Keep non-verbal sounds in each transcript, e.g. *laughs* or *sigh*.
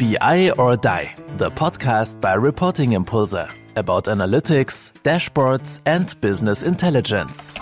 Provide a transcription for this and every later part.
BI or Die, the podcast by Reporting Impulse about analytics, dashboards, and business intelligence.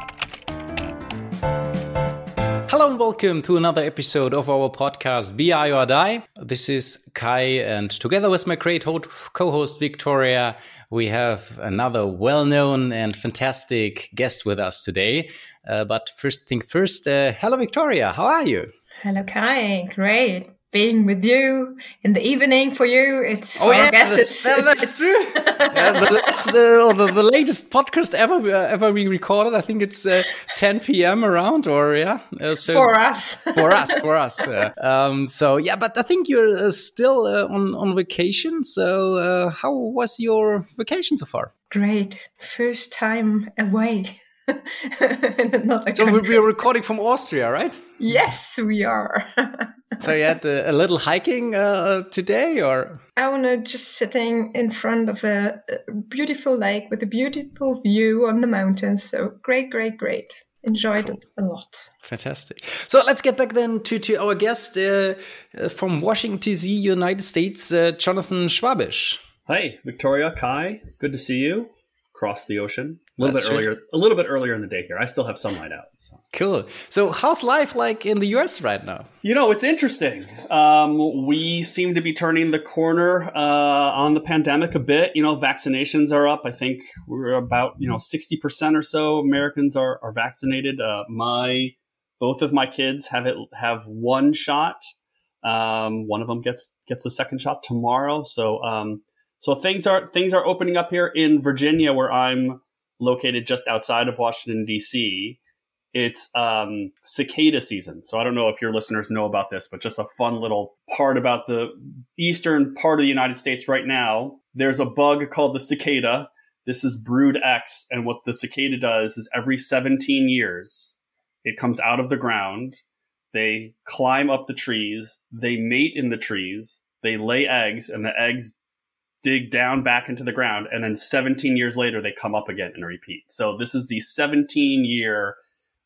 Hello and welcome to another episode of our podcast BI or Die. This is Kai, and together with my great co host Victoria, we have another well known and fantastic guest with us today. Uh, but first thing first, uh, hello Victoria, how are you? Hello Kai, great being with you in the evening for you. It's oh yeah, that's, it's, that's it's, true. *laughs* yeah, the, the, the, latest podcast ever uh, ever we recorded. I think it's uh, 10 p.m. around, or yeah, uh, so for us, *laughs* for us, for us. Um, so yeah, but I think you're uh, still uh, on on vacation. So uh, how was your vacation so far? Great, first time away. *laughs* so country. we're recording from Austria, right? Yes, we are. *laughs* so you had a, a little hiking uh, today, or I want to just sitting in front of a, a beautiful lake with a beautiful view on the mountains. So great, great, great enjoyed cool. it a lot. Fantastic. So let's get back then to, to our guest uh, uh, from Washington, D.C., United States, uh, Jonathan Schwabish. Hi, Victoria, Kai. Good to see you across the ocean. A little That's bit earlier, a little bit earlier in the day here. I still have sunlight out. So. Cool. So, how's life like in the US right now? You know, it's interesting. Um, we seem to be turning the corner uh, on the pandemic a bit. You know, vaccinations are up. I think we're about you know sixty percent or so Americans are are vaccinated. Uh, my both of my kids have it have one shot. Um, one of them gets gets a second shot tomorrow. So, um, so things are things are opening up here in Virginia, where I'm located just outside of Washington, D.C. It's um, cicada season. So I don't know if your listeners know about this, but just a fun little part about the eastern part of the United States right now. There's a bug called the cicada. This is Brood X. And what the cicada does is every 17 years, it comes out of the ground. They climb up the trees. They mate in the trees. They lay eggs and the eggs dig down back into the ground, and then 17 years later they come up again and repeat. So this is the 17 year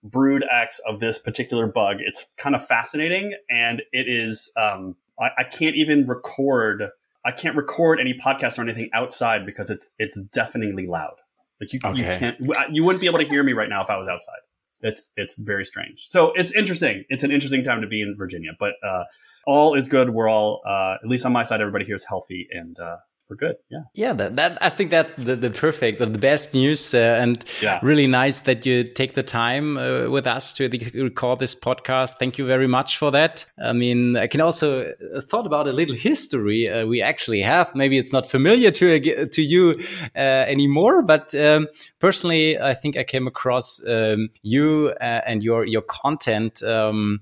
brood X of this particular bug. It's kind of fascinating, and it is. Um, I, I can't even record. I can't record any podcast or anything outside because it's it's deafeningly loud. Like you, okay. you can't. You wouldn't be able to hear me right now if I was outside. It's it's very strange. So it's interesting. It's an interesting time to be in Virginia, but uh, all is good. We're all, uh, at least on my side, everybody here is healthy and uh, we're good. Yeah. Yeah. That, that I think that's the, the perfect, the best news, uh, and yeah. really nice that you take the time uh, with us to record this podcast. Thank you very much for that. I mean, I can also uh, thought about a little history uh, we actually have. Maybe it's not familiar to uh, to you uh, anymore, but um, personally, I think I came across um, you and your your content. Um,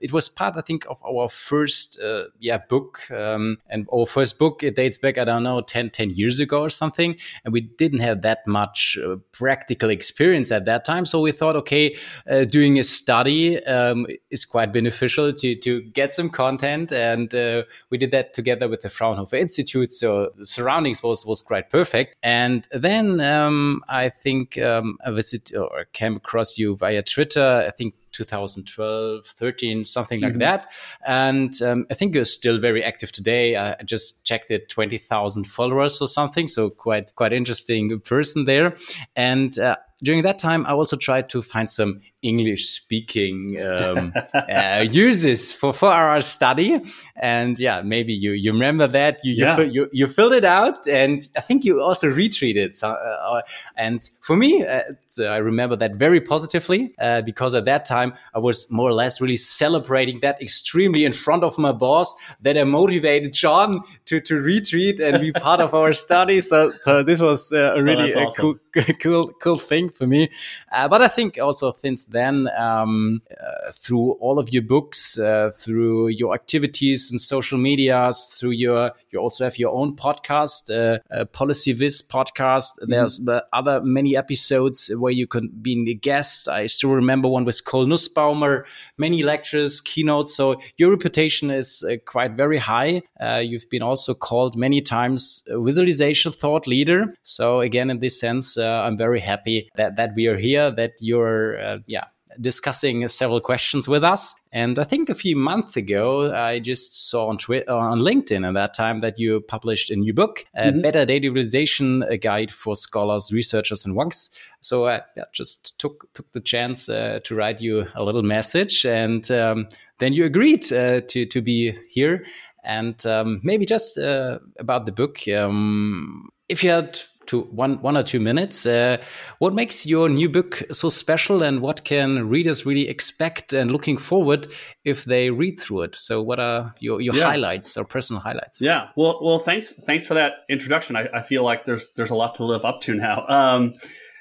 it was part, I think, of our first uh, yeah book. Um, and our first book it dates back, I don't know, 10, 10 years ago or something. And we didn't have that much uh, practical experience at that time, so we thought, okay, uh, doing a study um, is quite beneficial to to get some content, and uh, we did that together with the Fraunhofer Institute. So the surroundings was was quite perfect. And then um, I think um, I visited or came across you via Twitter. I think 2012, 13, something like mm-hmm. that. And um, I think you're still very active today. I just checked it, 20,000 followers or something. So quite, quite interesting person there. And uh, during that time, I also tried to find some English speaking um, *laughs* uh, uses for, for our study. And yeah, maybe you, you remember that you, yeah. you, you, you, filled it out and I think you also retweeted. So, uh, and for me, uh, I remember that very positively uh, because at that time I was more or less really celebrating that extremely in front of my boss that I motivated John to, to retweet and be part of our *laughs* study. So, so this was uh, a really oh, awesome. cool, *laughs* cool, cool thing for me. Uh, but I think also since then, um, uh, through all of your books, uh, through your activities in social medias, through your, you also have your own podcast, uh, uh Policy Viz podcast. Mm-hmm. There's other many episodes where you can be a guest. I still remember one with Cole Nussbaumer, many lectures, keynotes. So your reputation is uh, quite very high. you've been also called many times visualization thought leader. So again, in this sense, I'm very happy that that we are here, that you're, uh, yeah, discussing several questions with us. And I think a few months ago, I just saw on Twitter, on LinkedIn at that time that you published a new book, mm-hmm. Better Data Visualization, a guide for scholars, researchers, and wonks. So I just took took the chance uh, to write you a little message, and um, then you agreed uh, to to be here. And um, maybe just uh, about the book, um, if you had to one one or two minutes. Uh, what makes your new book so special, and what can readers really expect and looking forward if they read through it? So, what are your, your yeah. highlights or personal highlights? Yeah, well, well, thanks thanks for that introduction. I, I feel like there's there's a lot to live up to now. Um,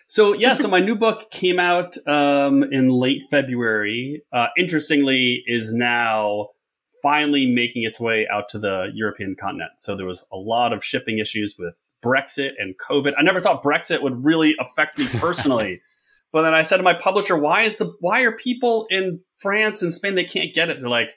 so yeah, so my new book came out um, in late February. Uh, interestingly, is now finally making its way out to the European continent. So there was a lot of shipping issues with Brexit and COVID. I never thought Brexit would really affect me personally. *laughs* but then I said to my publisher, why is the why are people in France and Spain they can't get it? They're like,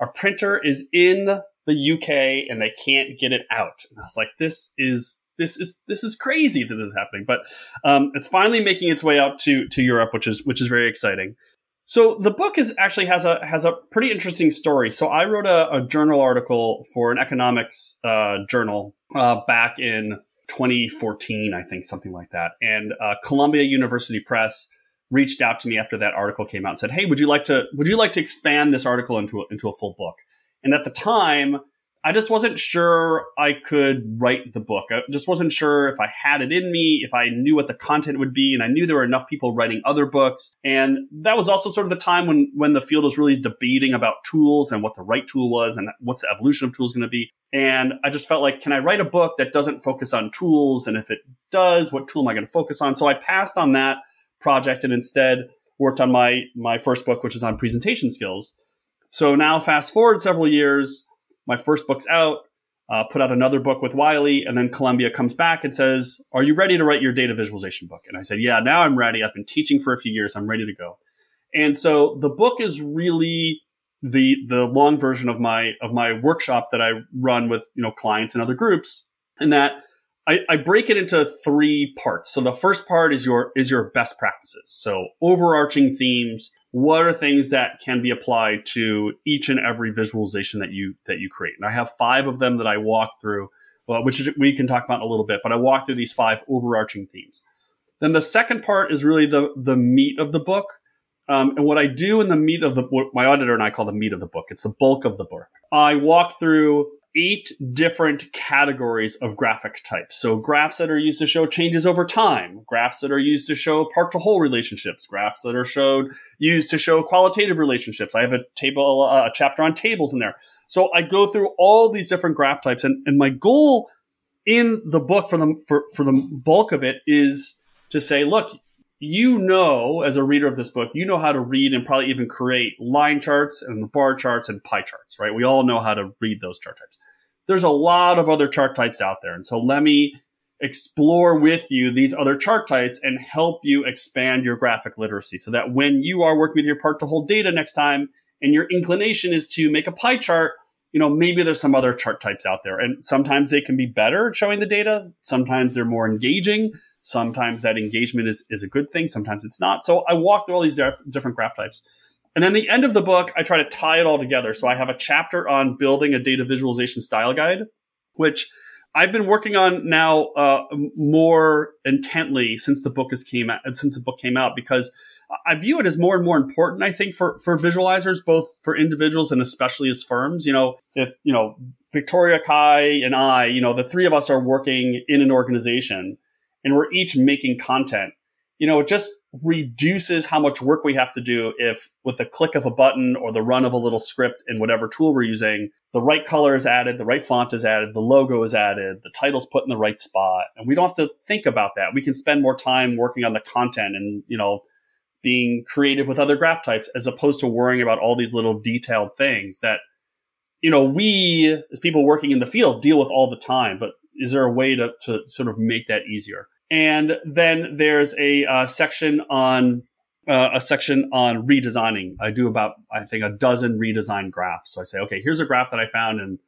our printer is in the UK and they can't get it out. And I was like, this is this is this is crazy that this is happening. But um, it's finally making its way out to to Europe, which is which is very exciting. So the book is actually has a has a pretty interesting story. So I wrote a, a journal article for an economics uh, journal uh, back in 2014, I think something like that. And uh, Columbia University Press reached out to me after that article came out and said, "Hey, would you like to would you like to expand this article into a, into a full book?" And at the time, I just wasn't sure I could write the book. I just wasn't sure if I had it in me, if I knew what the content would be, and I knew there were enough people writing other books. And that was also sort of the time when when the field was really debating about tools and what the right tool was and what's the evolution of tools going to be. And I just felt like, can I write a book that doesn't focus on tools? And if it does, what tool am I going to focus on? So I passed on that project and instead worked on my my first book, which is on presentation skills. So now fast forward several years my first book's out, uh, put out another book with Wiley, and then Columbia comes back and says, Are you ready to write your data visualization book? And I said, Yeah, now I'm ready. I've been teaching for a few years. I'm ready to go. And so the book is really the the long version of my of my workshop that I run with you know clients and other groups, and that I, I break it into three parts. So the first part is your is your best practices. So overarching themes, what are things that can be applied to each and every visualization that you that you create? And i have five of them that i walk through well, which we can talk about in a little bit but i walk through these five overarching themes. Then the second part is really the the meat of the book. Um, and what i do in the meat of the what my auditor and i call the meat of the book. It's the bulk of the book. I walk through eight different categories of graphic types. So graphs that are used to show changes over time, graphs that are used to show part to whole relationships, graphs that are showed used to show qualitative relationships. I have a table, uh, a chapter on tables in there. So I go through all these different graph types and, and my goal in the book for the, for, for the bulk of it is to say, look, you know, as a reader of this book, you know how to read and probably even create line charts and bar charts and pie charts, right? We all know how to read those chart types there's a lot of other chart types out there. And so let me explore with you these other chart types and help you expand your graphic literacy so that when you are working with your part to hold data next time and your inclination is to make a pie chart, you know, maybe there's some other chart types out there. And sometimes they can be better at showing the data. Sometimes they're more engaging. Sometimes that engagement is, is a good thing. Sometimes it's not. So I walk through all these different graph types. And then the end of the book, I try to tie it all together. So I have a chapter on building a data visualization style guide, which I've been working on now uh, more intently since the book has came out. Since the book came out, because I view it as more and more important. I think for for visualizers, both for individuals and especially as firms. You know, if you know Victoria, Kai, and I, you know, the three of us are working in an organization, and we're each making content you know, it just reduces how much work we have to do if with the click of a button or the run of a little script in whatever tool we're using, the right color is added, the right font is added, the logo is added, the title's put in the right spot. And we don't have to think about that. We can spend more time working on the content and, you know, being creative with other graph types as opposed to worrying about all these little detailed things that, you know, we as people working in the field deal with all the time. But is there a way to, to sort of make that easier? And then there's a uh, section on uh, a section on redesigning. I do about I think a dozen redesign graphs. So I say, okay, here's a graph that I found in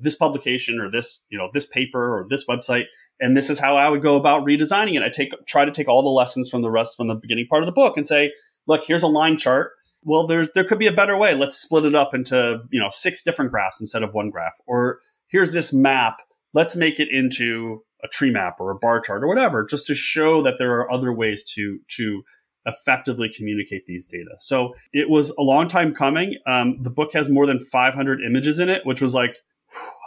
this publication or this you know this paper or this website, and this is how I would go about redesigning it. I take try to take all the lessons from the rest from the beginning part of the book and say, look, here's a line chart. Well, there's there could be a better way. Let's split it up into you know six different graphs instead of one graph. Or here's this map. Let's make it into a tree map or a bar chart or whatever, just to show that there are other ways to to effectively communicate these data. So it was a long time coming. Um, the book has more than 500 images in it, which was like,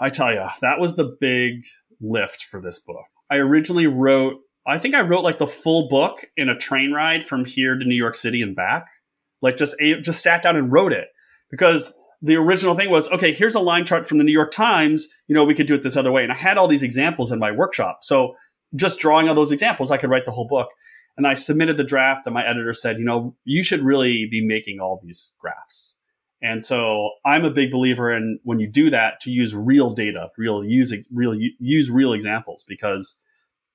I tell you, that was the big lift for this book. I originally wrote, I think I wrote like the full book in a train ride from here to New York City and back. Like just just sat down and wrote it because the original thing was okay. Here's a line chart from the New York Times. You know, we could do it this other way, and I had all these examples in my workshop. So just drawing on those examples, I could write the whole book. And I submitted the draft, and my editor said, you know, you should really be making all these graphs. And so I'm a big believer in when you do that to use real data, real use real use real examples because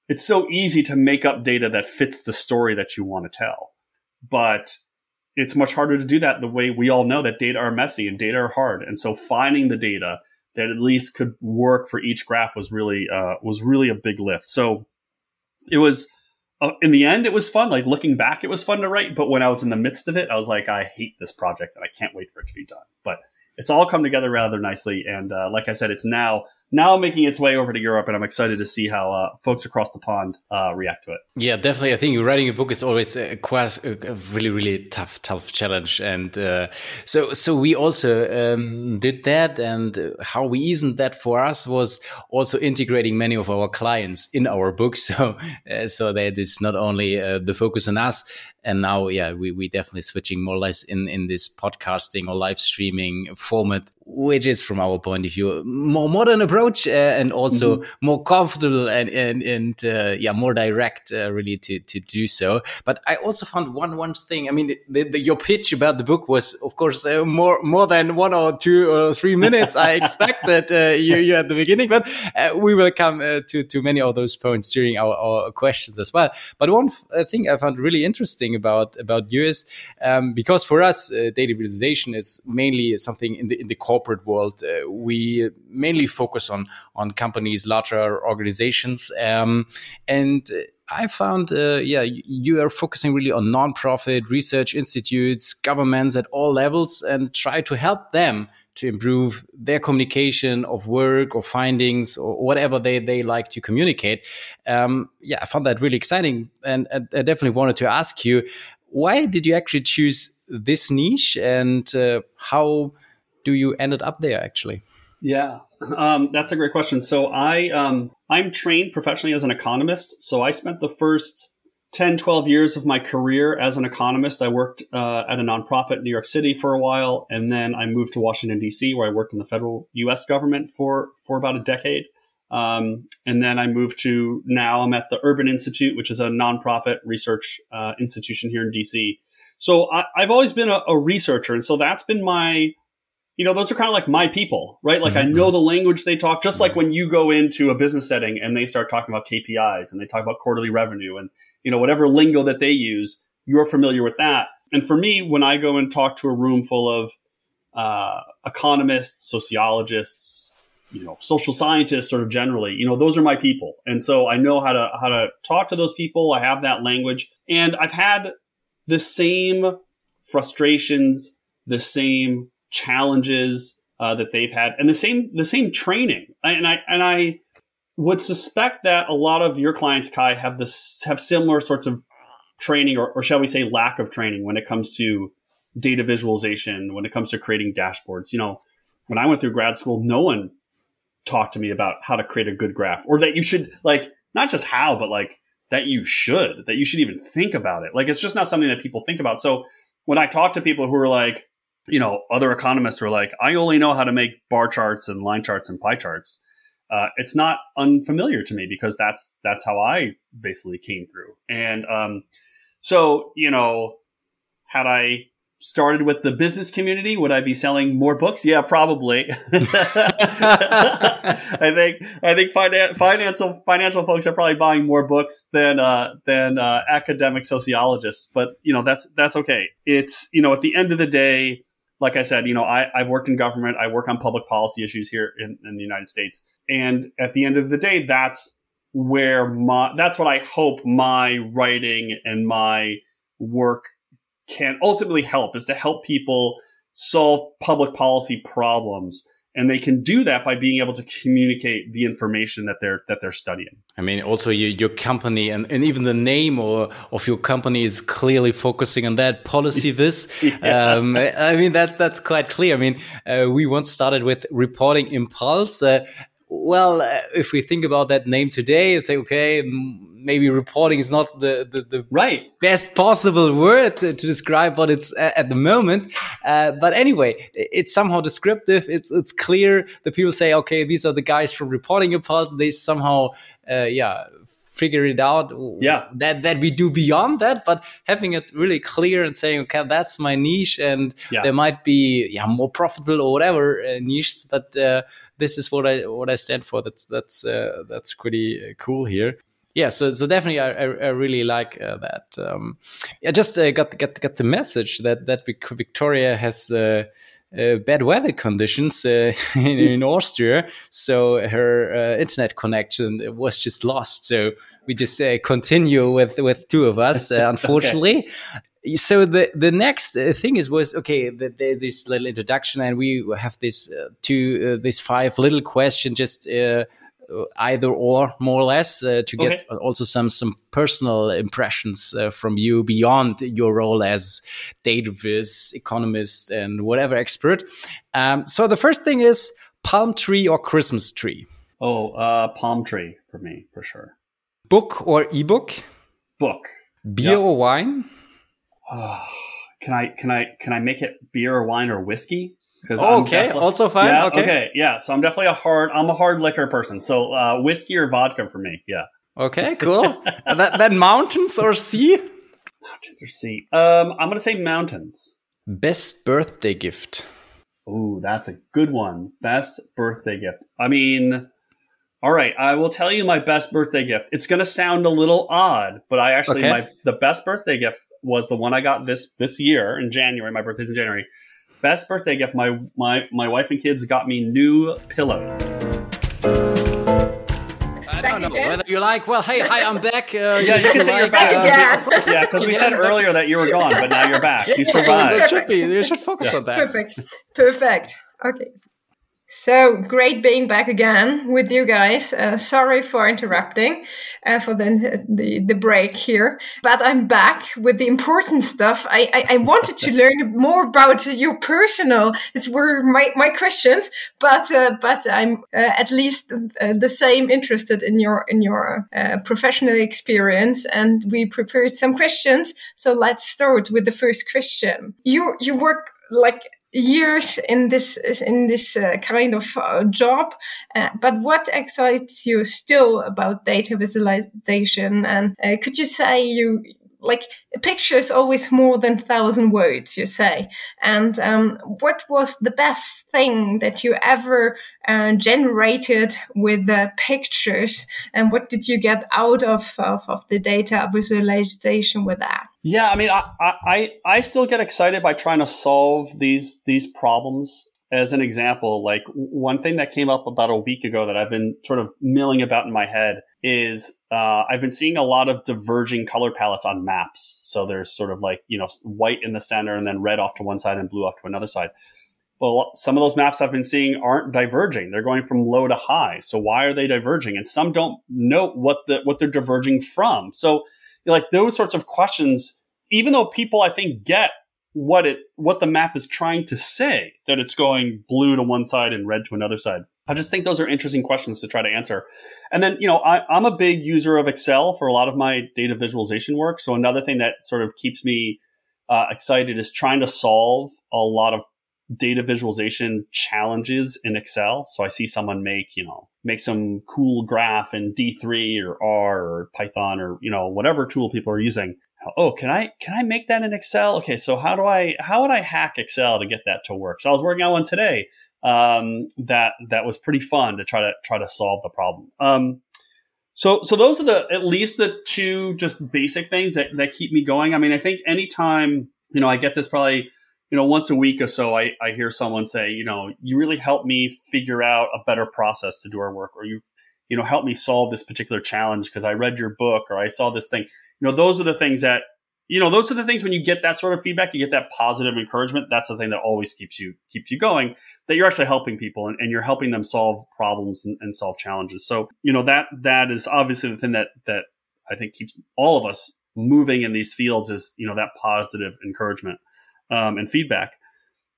it's so easy to make up data that fits the story that you want to tell. But it's much harder to do that the way we all know that data are messy and data are hard. And so finding the data that at least could work for each graph was really uh, was really a big lift. So it was in the end, it was fun. Like looking back, it was fun to write. But when I was in the midst of it, I was like, I hate this project and I can't wait for it to be done. But it's all come together rather nicely. And uh, like I said, it's now now making its way over to Europe, and I'm excited to see how uh, folks across the pond uh, react to it. Yeah, definitely. I think writing a book is always a, quite a, really, really tough, tough challenge. And uh, so, so we also um, did that, and how we eased that for us was also integrating many of our clients in our book. *laughs* So, uh, so that is not only uh, the focus on us, and now yeah we, we definitely switching more or less in in this podcasting or live streaming format which is from our point of view. More modern approach uh, and also mm -hmm. more comfortable and and, and uh, yeah more direct uh, really to to do so. But i also found one one thing i mean the, the, your pitch about the book was of course uh, more more than one or two or three minutes i *laughs* expected uh, you, you at the beginning but uh, we will come to to many of those points during our, our questions as well. But one thing i found really interesting about about you is um, because for us data visualization is mainly something in the in the corporate world, uh, we mainly focus on on companies, larger organizations, um, and. I found, uh, yeah, you are focusing really on nonprofit research institutes, governments at all levels, and try to help them to improve their communication of work or findings or whatever they, they like to communicate. Um, yeah, I found that really exciting. And, I definitely wanted to ask you, why did you actually choose this niche and uh, how do you ended up there actually? Yeah, um, that's a great question. So I um, I'm trained professionally as an economist. So I spent the first 10, 12 years of my career as an economist. I worked uh, at a nonprofit in New York City for a while, and then I moved to Washington D.C., where I worked in the federal U.S. government for for about a decade. Um, and then I moved to now I'm at the Urban Institute, which is a nonprofit research uh, institution here in DC. So I, have always been a, a, researcher, and so that's been my you know, those are kind of like my people, right? Like mm-hmm. I know the language they talk, just like when you go into a business setting and they start talking about KPIs and they talk about quarterly revenue and, you know, whatever lingo that they use, you're familiar with that. And for me, when I go and talk to a room full of uh, economists, sociologists, you know, social scientists, sort of generally, you know, those are my people. And so I know how to, how to talk to those people. I have that language and I've had the same frustrations, the same challenges uh, that they've had, and the same the same training. And I and I would suspect that a lot of your clients, Kai, have this have similar sorts of training, or, or shall we say, lack of training when it comes to data visualization, when it comes to creating dashboards. You know, when I went through grad school, no one talked to me about how to create a good graph, or that you should like not just how, but like that you should, that you should even think about it. Like it's just not something that people think about. So when I talk to people who are like, you know, other economists are like, I only know how to make bar charts and line charts and pie charts. Uh, it's not unfamiliar to me because that's that's how I basically came through. And um, so, you know, had I started with the business community, would I be selling more books? Yeah, probably. *laughs* I think I think finan- financial financial folks are probably buying more books than uh, than uh, academic sociologists. But you know, that's that's okay. It's you know, at the end of the day like I said, you know, I, I've worked in government. I work on public policy issues here in, in the United States. And at the end of the day, that's where my, that's what I hope my writing and my work can ultimately help is to help people solve public policy problems and they can do that by being able to communicate the information that they're that they're studying. I mean also your, your company and, and even the name or of your company is clearly focusing on that. Policy *laughs* this. Yeah. um, i mean that's that's quite clear. I mean uh, we once started with reporting impulse. Uh, well, uh, if we think about that name today and say, okay, maybe reporting is not the, the, the right best possible word to, to describe what it's at, at the moment. Uh, but anyway, it's somehow descriptive. It's it's clear. The people say, okay, these are the guys from Reporting Impulse. They somehow, uh, yeah, figure it out. Yeah, that that we do beyond that, but having it really clear and saying, okay, that's my niche, and yeah. there might be yeah more profitable or whatever uh, niches, but uh, this is what I what I stand for. That's that's uh, that's pretty uh, cool here. Yeah, so so definitely, I, I, really like uh, that. Um, I just uh, got got got the message that that Victoria has. Uh, uh, bad weather conditions uh, *laughs* in, in, Austria, so her uh, internet connection was just lost. So we just continue with with two of us, *laughs* unfortunately. okay so the the next thing is was okay the, the, this little introduction and we have this uh, two uh, this five little question just uh, either or more or less uh, to get okay. also some some personal impressions uh, from you beyond your role as data viz economist and whatever expert. Um, so the first thing is palm tree or christmas tree? Oh palm tree for me for sure. Book or ebook? Book. Beer or wine? Oh, *sighs* can I can I can I make it beer or wine or whiskey? Oh, okay, also fine. Yeah, okay. okay, yeah. So I'm definitely a hard I'm a hard liquor person. So uh, whiskey or vodka for me. Yeah. Okay, cool. that, then mountains or sea? Mountains or sea? Um, I'm gonna say mountains. Best birthday gift. Ooh, that's a good one. Best birthday gift. I mean, all right, I will tell you my best birthday gift. It's going to sound a little odd, but I actually okay. my the best birthday gift was the one I got this this year in January. My birthday's in January. Best birthday gift. My my my wife and kids got me new pillow. I don't know whether you like. Well, hey, hi, I'm back. Uh, yeah, you can say you're back. Uh, yeah, because we said earlier that you were gone, but now you're back. You survived. it should be. You should focus yeah. on that. Perfect. Perfect. Okay. So great being back again with you guys. Uh, sorry for interrupting uh, for the, the, the break here, but I'm back with the important stuff. I I, I wanted to learn more about your personal. It's were my, my questions, but uh, but I'm uh, at least uh, the same interested in your in your uh, professional experience, and we prepared some questions. So let's start with the first question. You you work like years in this in this uh, kind of uh, job uh, but what excites you still about data visualization? And uh, could you say you like a picture is always more than thousand words you say. And um, what was the best thing that you ever uh, generated with the pictures? And what did you get out of, of, of the data visualization with that? Yeah i mean I, I i still get excited by trying to solve these these problems as an example, like one thing that came up about a week ago that I've been sort of milling about in my head is uh, I've been seeing a lot of diverging color palettes on maps. So there's sort of like, you know, white in the center and then red off to one side and blue off to another side. Well, some of those maps I've been seeing aren't diverging. They're going from low to high. So why are they diverging? And some don't know what the, what they're diverging from. So like those sorts of questions, even though people I think get what it what the map is trying to say that it's going blue to one side and red to another side. I just think those are interesting questions to try to answer. And then you know I, i'm a big user of excel for a lot of my data visualization work. So another thing that sort of keeps me uh, excited is trying to solve a lot of data visualization challenges in excel. So i see someone make you know make some cool graph in d3 or r or python or you know whatever tool people are using oh can i can i make that in excel? Okay so how do i how would i hack excel to get that to work? So i was working on one today um, that that was pretty fun to try to try to solve the problem. Um, so so those are the at least the two just basic things that, that keep me going. I mean i think anytime you know i get this probably you know once a week or so I, I hear someone say you know you really helped me figure out a better process to do our work or you you know help me solve this particular challenge because i read your book or i saw this thing you know, those are the things that you know, those are the things when you get that sort of feedback, you get that positive encouragement. That's the thing that always keeps you keeps you going. That you're actually helping people and, and you're helping them solve problems and, and solve challenges. So you know that that is obviously the thing that that I think keeps all of us moving in these fields is you know that positive encouragement um, and feedback.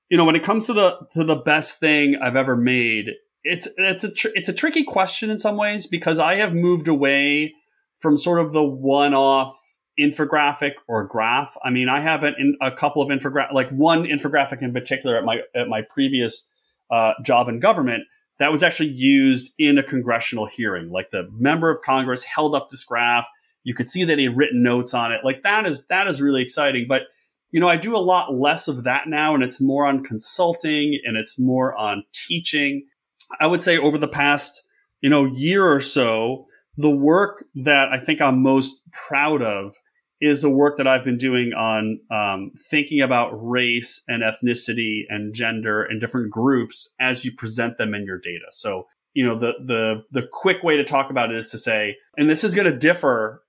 You know, when it comes to the to the best thing I've ever made, it's it's a tr- it's a tricky question in some ways because I have moved away from sort of the one off infographic or graph. I mean, I have an, a couple of infographic, like one infographic in particular at my at my previous uh, job in government that was actually used in a congressional hearing. Like the member of Congress held up this graph. You could see that he had written notes on it. Like that is that is really exciting. But you know, I do a lot less of that now, and it's more on consulting and it's more on teaching. I would say over the past you know year or so, the work that I think I'm most proud of is the work that I've been doing on um, thinking about race and ethnicity and gender and different groups as you present them in your data. So, you know, the the the quick way to talk about it is to say, and this is going to differ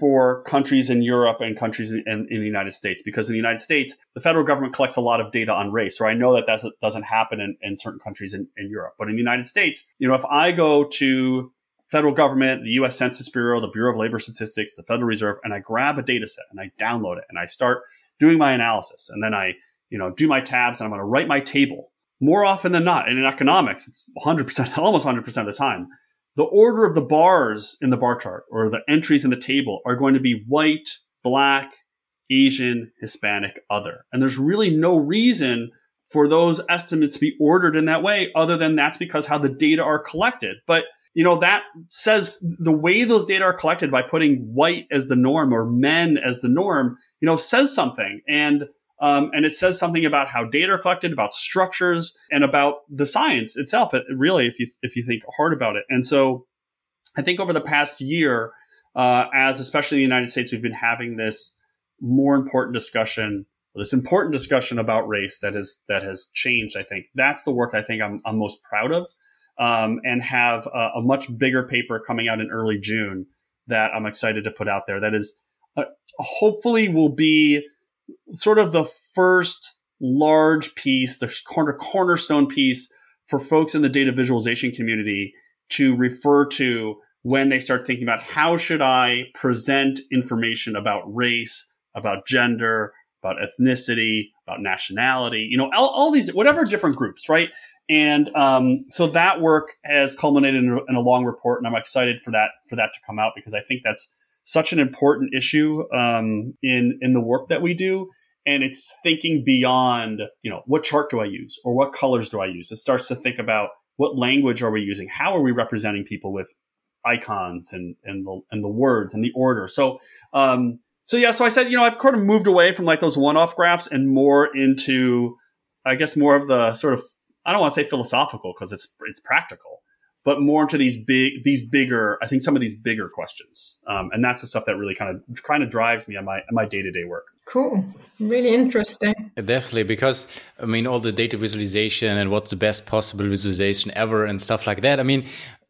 for countries in Europe and countries in, in, the United States, because in the United States, the federal government collects a lot of data on race. So I know that that doesn't happen in, in certain countries in, in Europe, but in the United States, you know, if I go to federal government, the US Census Bureau, the Bureau of Labor Statistics, the Federal Reserve, and I grab a data set and I download it and I start doing my analysis. And then I, you know, do my tabs and I'm going to write my table. More often than not, and in economics, it's 100%, *laughs* almost 100% of the time, the order of the bars in the bar chart or the entries in the table are going to be white, black, Asian, Hispanic, other. And there's really no reason for those estimates to be ordered in that way other than that's because how the data are collected. But you know, that says the way those data are collected by putting white as the norm or men as the norm, you know, says something. And, um, and it says something about how data are collected, about structures and about the science itself. It, really, if you, if you think hard about it. And so I think over the past year, uh, as especially in the United States, we've been having this more important discussion this important discussion about race that has that has changed. I think that's the work I think I'm, I'm most proud of um, and have a, a, much bigger paper coming out in early June that I'm excited to put out there. That is uh, hopefully will be sort of the first large piece, the corner cornerstone piece for folks in the data visualization community to refer to when they start thinking about how should I present information about race, about gender, about ethnicity, about nationality, you know, all, all these, whatever different groups, right? And um, so that work has culminated in a, in a, long report, and I'm excited for that for that to come out because I think that's such an important issue um, in in the work that we do. And it's thinking beyond, you know, what chart do I use or what colors do I use? It starts to think about what language are we using? How are we representing people with icons and and the and the words and the order? So um, so yeah, so I said, you know, I've kind of moved away from like those one-off graphs and more into, I guess, more of the sort of I don't want to say philosophical because it's it's practical, but more into these big these bigger I think some of these bigger questions, um, and that's the stuff that really kind of kind of drives me on my on my day to day work. Cool, really interesting. Definitely, because I mean, all the data visualization and what's the best possible visualization ever and stuff like that. I mean,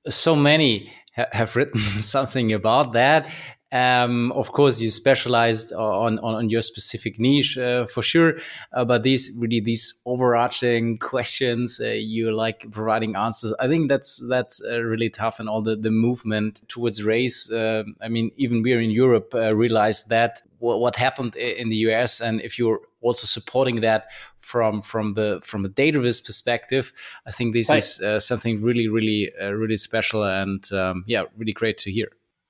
so many have written *laughs* something about that um, of course, you specialized on, on, on your specific niche uh, for sure, uh, but these really these overarching *laughs* questions, uh, you like providing answers. I think that's that's uh, really tough, and all the the movement towards race. Uh, I mean, even we are in Europe uh, realized that what happened in the US, and if you're also supporting that from from the from a data viz perspective, I think this right. is something really really really special, and um, yeah, really great to hear.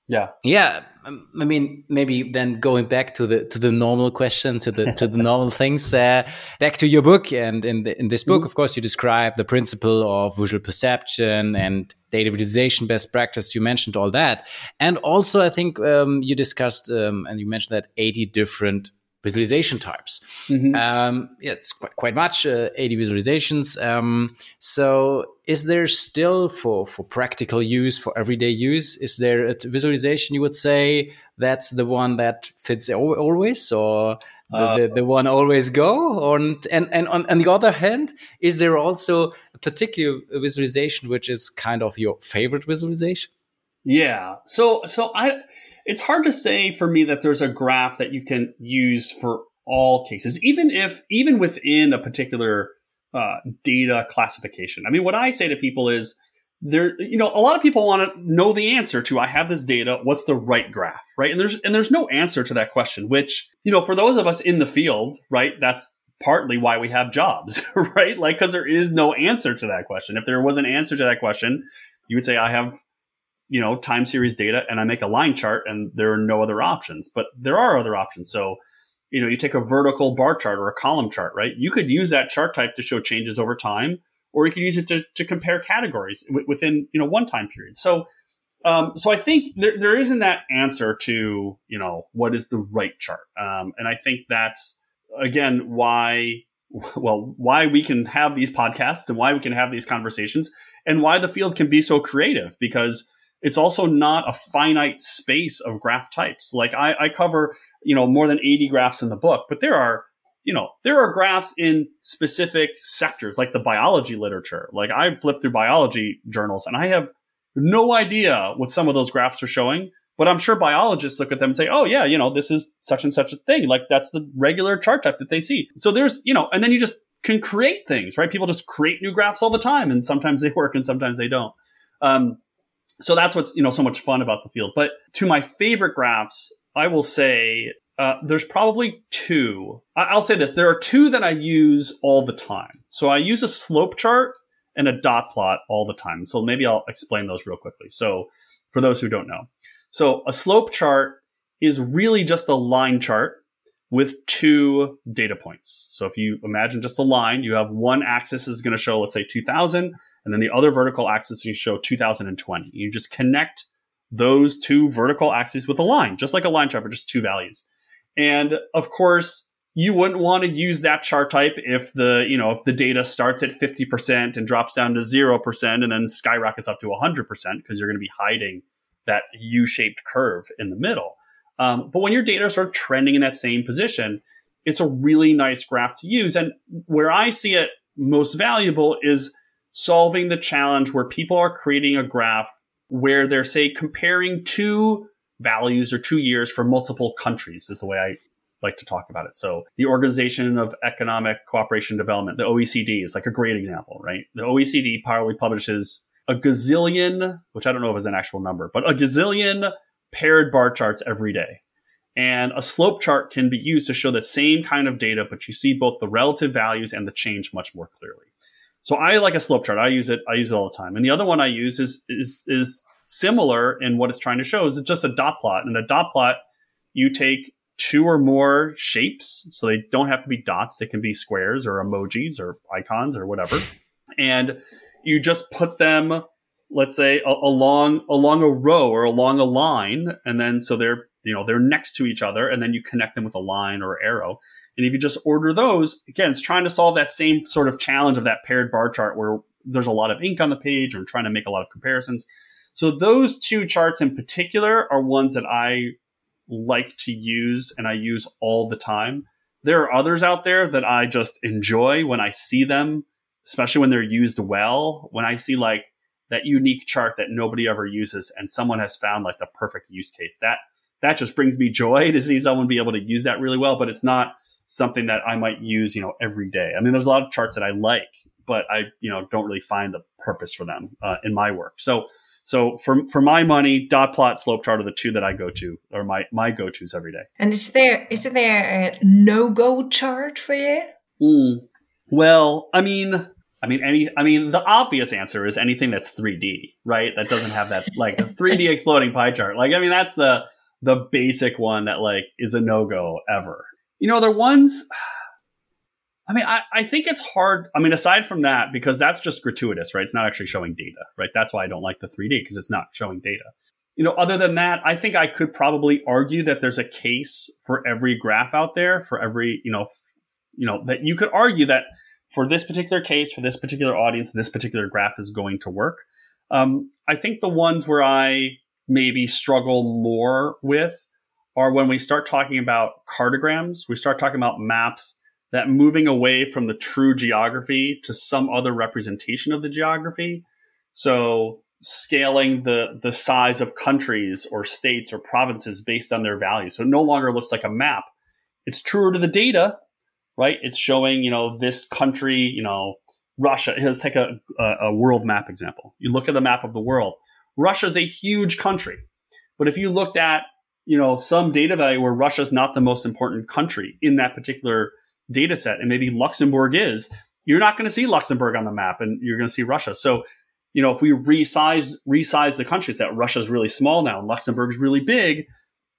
Yeah. Yeah. Um, I mean, maybe then going back to the to the normal question, to the to the normal things. Uh, back to your book, and in the, in this book, mm-hmm. of course, you describe the principle of visual perception and data visualization best practice. You mentioned all that, and also I think um, you discussed um, and you mentioned that eighty different visualization types. Mm-hmm. Um, yeah, it's quite, quite much, uh, 80 visualizations. Um, so is there still for, for practical use, for everyday use, is there a visualization you would say that's the one that fits always or the, uh, the, the, one always go? Or, and, and on, on the other hand, is there also a particular visualization which is kind of your favorite visualization? Yeah. So, so I, it's hard to say for me that there's a graph that you can use for all cases, even if even within a particular uh, data classification. I mean, what I say to people is there, you know, a lot of people want to know the answer to, I have this data. What's the right graph? Right. And there's, and there's no answer to that question, which, you know, for those of us in the field, right, that's partly why we have jobs, *laughs* right? Like, cause there is no answer to that question. If there was an answer to that question, you would say, I have, you know, time series data and I make a line chart and there are no other options, but there are other options. So, you know, you take a vertical bar chart or a column chart, right? You could use that chart type to show changes over time, or you could use it to, to compare categories w- within, you know, one time period. So, um, so I think there, there isn't that answer to, you know, what is the right chart. Um, and I think that's, again, why, well, why we can have these podcasts and why we can have these conversations and why the field can be so creative because it's also not a finite space of graph types. Like I, I cover, you know, more than 80 graphs in the book, but there are, you know, there are graphs in specific sectors, like the biology literature. Like I flip through biology journals and I have no idea what some of those graphs are showing, but I'm sure biologists look at them and say, oh yeah, you know, this is such and such a thing. Like that's the regular chart type that they see. So there's, you know, and then you just can create things, right? People just create new graphs all the time and sometimes they work and sometimes they don't. Um, so that's what's you know so much fun about the field. But to my favorite graphs, I will say uh, there's probably two. I- will say this: there are two that I use all the time. So I use a slope chart and a dot plot all the time. So maybe I'll explain those real quickly. So for those who don't know, so a slope chart is really just a line chart with two data points. So if you imagine just a line, you have one axis is going to show, let's say 2000, and then the other vertical axis you show 2020. You just connect those two vertical axes with a line, just like a line chart, but just two values. And of course, you wouldn't want to use that chart type if the, you know, if the data starts at 50% and drops down to 0% and then skyrockets up to 100% because you're going to be hiding that U-shaped curve in the middle. Um, but when your data is sort of trending in that same position, it's a really nice graph to use. And where I see it most valuable is solving the challenge where people are creating a graph where they're, say, comparing two values or two years for multiple countries, is the way I like to talk about it. So the Organization of Economic Cooperation Development, the OECD, is like a great example, right? The OECD probably publishes a gazillion, which I don't know if is an actual number, but a gazillion paired bar charts every day. And a slope chart can be used to show the same kind of data, but you see both the relative values and the change much more clearly. So I like a slope chart. I use it. I use it all the time. And the other one I use is is is similar in what it's trying to show. Is just a dot plot. And a dot plot, you take two or more shapes, so they don't have to be dots. They can be squares or emojis or icons or whatever, and you just put them, let's say, a- along along a row or along a line, and then so they're you know they're next to each other, and then you connect them with a line or arrow, and if you just order those, again, it's trying to solve that same sort of challenge of that paired bar chart where there's a lot of ink on the page or trying to make a lot of comparisons. So those two charts in particular are ones that I like to use and I use all the time. There are others out there that I just enjoy when I see them, especially when they're used well. When I see like that unique chart that nobody ever uses and someone has found like the perfect use case. That that just brings me joy *laughs* to see someone be able to use that really well, but it's not something that I might use, you know, every day. I mean, there's a lot of charts that I like, but I, you know, don't really find the purpose for them uh, in my work. So, so for for my money, dot plot, slope chart are the two that I go to, or my my go tos every day. And is there is there a no go chart for you? Mm. Well, I mean, I mean, any, I mean, the obvious answer is anything that's 3D, right? That doesn't have that like 3D *laughs* exploding pie chart. Like, I mean, that's the the basic one that like is a no go ever. You know, they're ones. *sighs* I mean, I, I think it's hard. I mean, aside from that, because that's just gratuitous, right? It's not actually showing data, right? That's why I don't like the 3D because it's not showing data. You know, other than that, I think I could probably argue that there's a case for every graph out there, for every, you know, f- you know, that you could argue that for this particular case, for this particular audience, this particular graph is going to work. Um, I think the ones where I maybe struggle more with are when we start talking about cartograms, we start talking about maps that moving away from the true geography to some other representation of the geography. So, scaling the the size of countries or states or provinces based on their value. So it no longer looks like a map. It's truer to the data, right? It's showing, you know, this country, you know, Russia. Let's take a, a, a world map example. You look at the map of the world. Russia is a huge country. But if you looked at, you know, some data value where Russia's not the most important country in that particular data set, and maybe Luxembourg is, you're not going to see Luxembourg on the map and you're going to see Russia. So, you know, if we resize, resize the countries that Russia's really small now and Luxembourg is really big,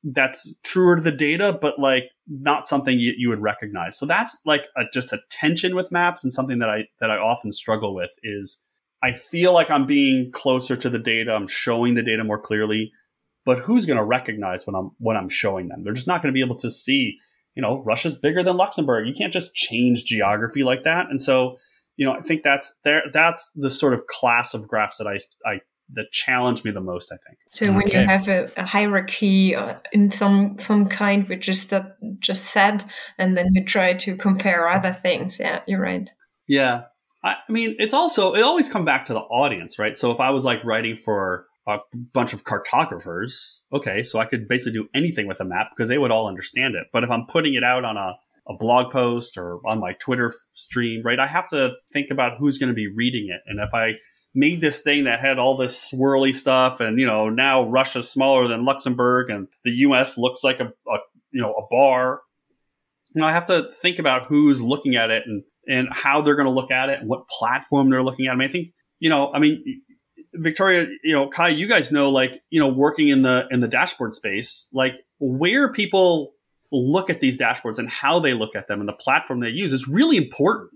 that's truer to the data, but like not something you, you would recognize. So that's like a, just a tension with maps and something that I, that I often struggle with is I feel like I'm being closer to the data. I'm showing the data more clearly, but who's going to recognize when I'm, when I'm showing them? They're just not going to be able to see, you know, Russia's bigger than Luxembourg. You can't just change geography like that. And so, you know, I think that's there. That's the sort of class of graphs that I, I that challenge me the most. I think. So when you have a, a hierarchy uh, in some some kind, which is that just said, and then you try to compare other things. Yeah, you're right. Yeah, I, I mean, it's also it always come back to the audience, right? So if I was like writing for a bunch of cartographers, okay, so I could basically do anything with a map because they would all understand it. But if I'm putting it out on a a blog post or on my Twitter stream, right? I have to think about who's going to be reading it. And if I made this thing that had all this swirly stuff and, you know, now Russia's smaller than Luxembourg and the US looks like a, a you know, a bar, you know, I have to think about who's looking at it and, and how they're going to look at it and what platform they're looking at. I mean, I think, you know, I mean, Victoria, you know, Kai, you guys know, like, you know, working in the, in the dashboard space, like where people look at these dashboards and how they look at them and the platform they use is really important.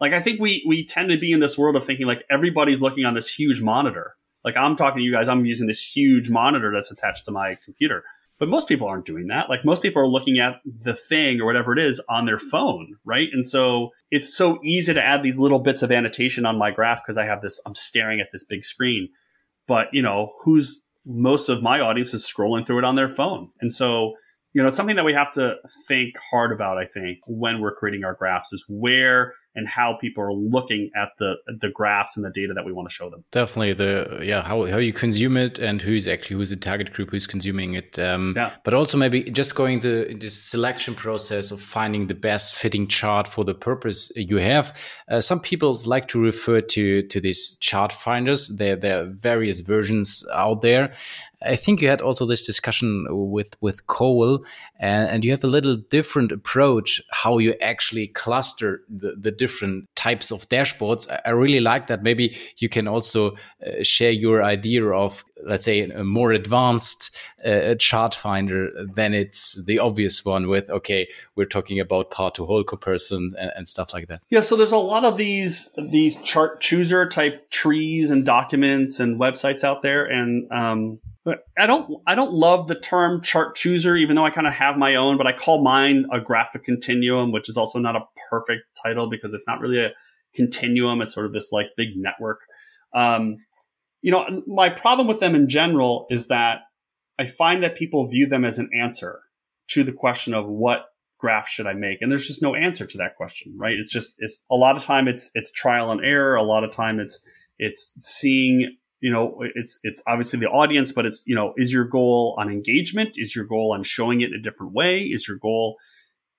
Like I think we we tend to be in this world of thinking like everybody's looking on this huge monitor. Like I'm talking to you guys, I'm using this huge monitor that's attached to my computer. But most people aren't doing that. Like most people are looking at the thing or whatever it is on their phone, right? And so it's so easy to add these little bits of annotation on my graph because I have this, I'm staring at this big screen. But, you know, who's most of my audience is scrolling through it on their phone. And so you know, it's something that we have to think hard about, I think, when we're creating our graphs is where and how people are looking at the the graphs and the data that we want to show them. Definitely the yeah how how you consume it and who's actually who's the target group who's consuming it. Um, yeah. But also maybe just going the this selection process of finding the best fitting chart for the purpose you have. Uh, some people like to refer to to these chart finders. There there are various versions out there. I think you had also this discussion with with Cole, and, and, you have a little different approach how you actually cluster the, the different types of dashboards. I, I really like that. Maybe you can also uh, share your idea of, let's say, a more advanced uh, chart finder than it's the obvious one with, okay, we're talking about part to whole comparison and, and stuff like that. Yeah, so there's a lot of these these chart chooser type trees and documents and websites out there, and um, I don't I don't love the term chart chooser, even though I kind of have my own, but I call mine a graphic continuum, which is also not a perfect title because it's not really a continuum. It's sort of this like big network. Um, you know, my problem with them in general is that I find that people view them as an answer to the question of what graph should I make? And there's just no answer to that question, right? It's just, it's a lot of time it's, it's trial and error. A lot of time it's, it's seeing you know, it's it's obviously the audience, but it's you know, is your goal on engagement? Is your goal on showing it in a different way? Is your goal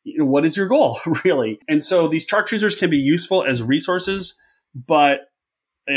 you know, what is your goal *laughs* really? And so these chart choosers can be useful as resources, but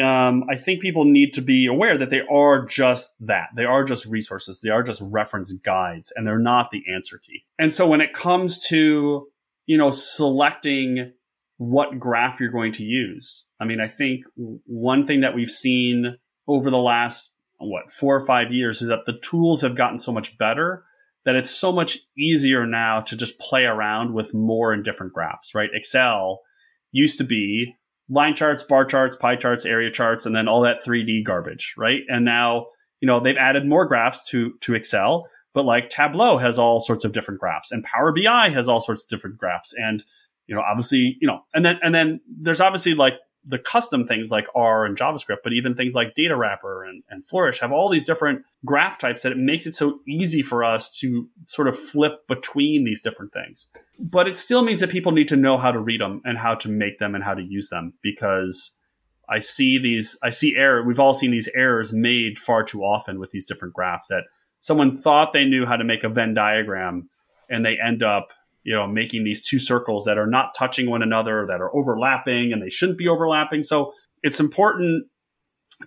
um, I think people need to be aware that they are just that. They are just resources. They are just reference guides, and they're not the answer key. And so when it comes to you know selecting what graph you're going to use, I mean, I think one thing that we've seen over the last, what, four or five years is that the tools have gotten so much better that it's so much easier now to just play around with more and different graphs, right? Excel used to be line charts, bar charts, pie charts, area charts, and then all that 3D garbage, right? And now, you know, they've added more graphs to, to Excel, but like Tableau has all sorts of different graphs and Power BI has all sorts of different graphs. And, you know, obviously, you know, and then, and then there's obviously like the custom things like R and JavaScript, but even things like Data Wrapper and, and Flourish have all these different graph types that it makes it so easy for us to sort of flip between these different things. But it still means that people need to know how to read them and how to make them and how to use them because I see these, I see error. We've all seen these errors made far too often with these different graphs that someone thought they knew how to make a Venn diagram and they end up, you know, making these two circles that are not touching one another, that are overlapping and they shouldn't be overlapping. So it's important